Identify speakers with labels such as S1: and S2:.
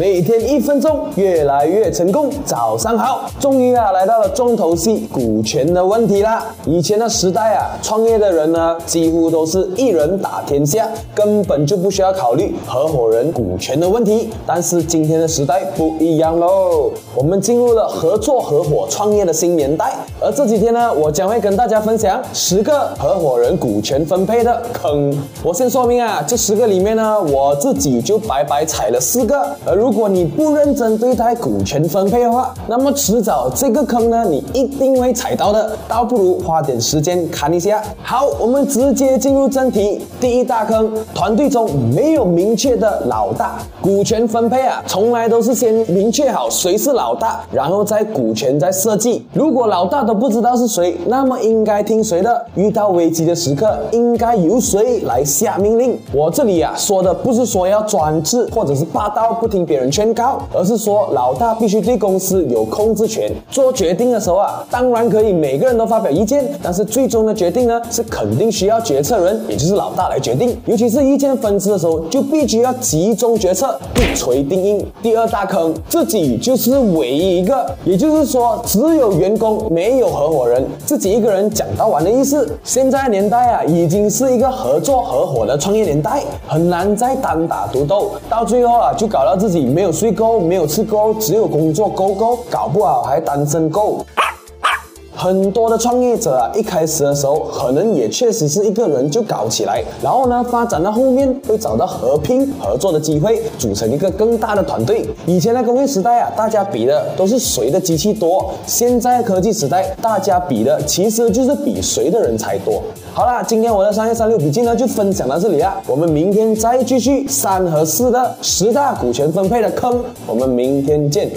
S1: 每天一分钟，越来越成功。早上好，终于啊来到了重头戏股权的问题啦。以前的时代啊，创业的人呢几乎都是一人打天下，根本就不需要考虑合伙人股权的问题。但是今天的时代不一样喽，我们进入了合作合伙创业的新年代。而这几天呢，我将会跟大家分享十个合伙人股权分配的坑。我先说明啊，这十个里面呢，我自己就白白踩了四个。而如果你不认真对待股权分配的话，那么迟早这个坑呢，你一定会踩到的。倒不如花点时间看一下。好，我们直接进入正题。第一大坑，团队中没有明确的老大。股权分配啊，从来都是先明确好谁是老大，然后再股权再设计。如果老大都不知道是谁，那么应该听谁的？遇到危机的时刻，应该由谁来下命令？我这里啊说的不是说要专制或者是霸道。不听别人劝告，而是说老大必须对公司有控制权。做决定的时候啊，当然可以每个人都发表意见，但是最终的决定呢，是肯定需要决策人，也就是老大来决定。尤其是意见分支的时候，就必须要集中决策，一锤定音。第二大坑，自己就是唯一一个，也就是说，只有员工没有合伙人，自己一个人讲到完的意思。现在年代啊，已经是一个合作合伙的创业年代，很难再单打独斗，到最后啊，就搞到。自己没有睡够，没有吃够，只有工作够够，搞不好还单身够。很多的创业者啊，一开始的时候可能也确实是一个人就搞起来，然后呢，发展到后面会找到合拼合作的机会，组成一个更大的团队。以前的工业时代啊，大家比的都是谁的机器多；现在科技时代，大家比的其实就是比谁的人才多。好啦，今天我的商业三六笔记呢就分享到这里啦，我们明天再继续三和四的十大股权分配的坑，我们明天见。